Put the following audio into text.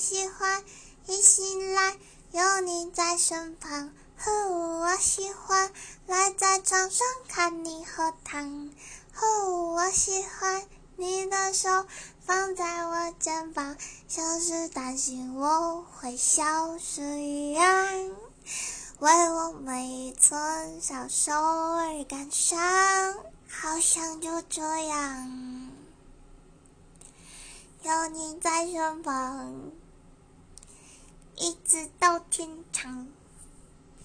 喜欢一醒来有你在身旁。呼，我喜欢赖在床上看你喝汤。呼，我喜欢你的手放在我肩膀，像是担心我会消失一样。为我每一寸小手而感伤，好想就这样，有你在身旁，一直到天长。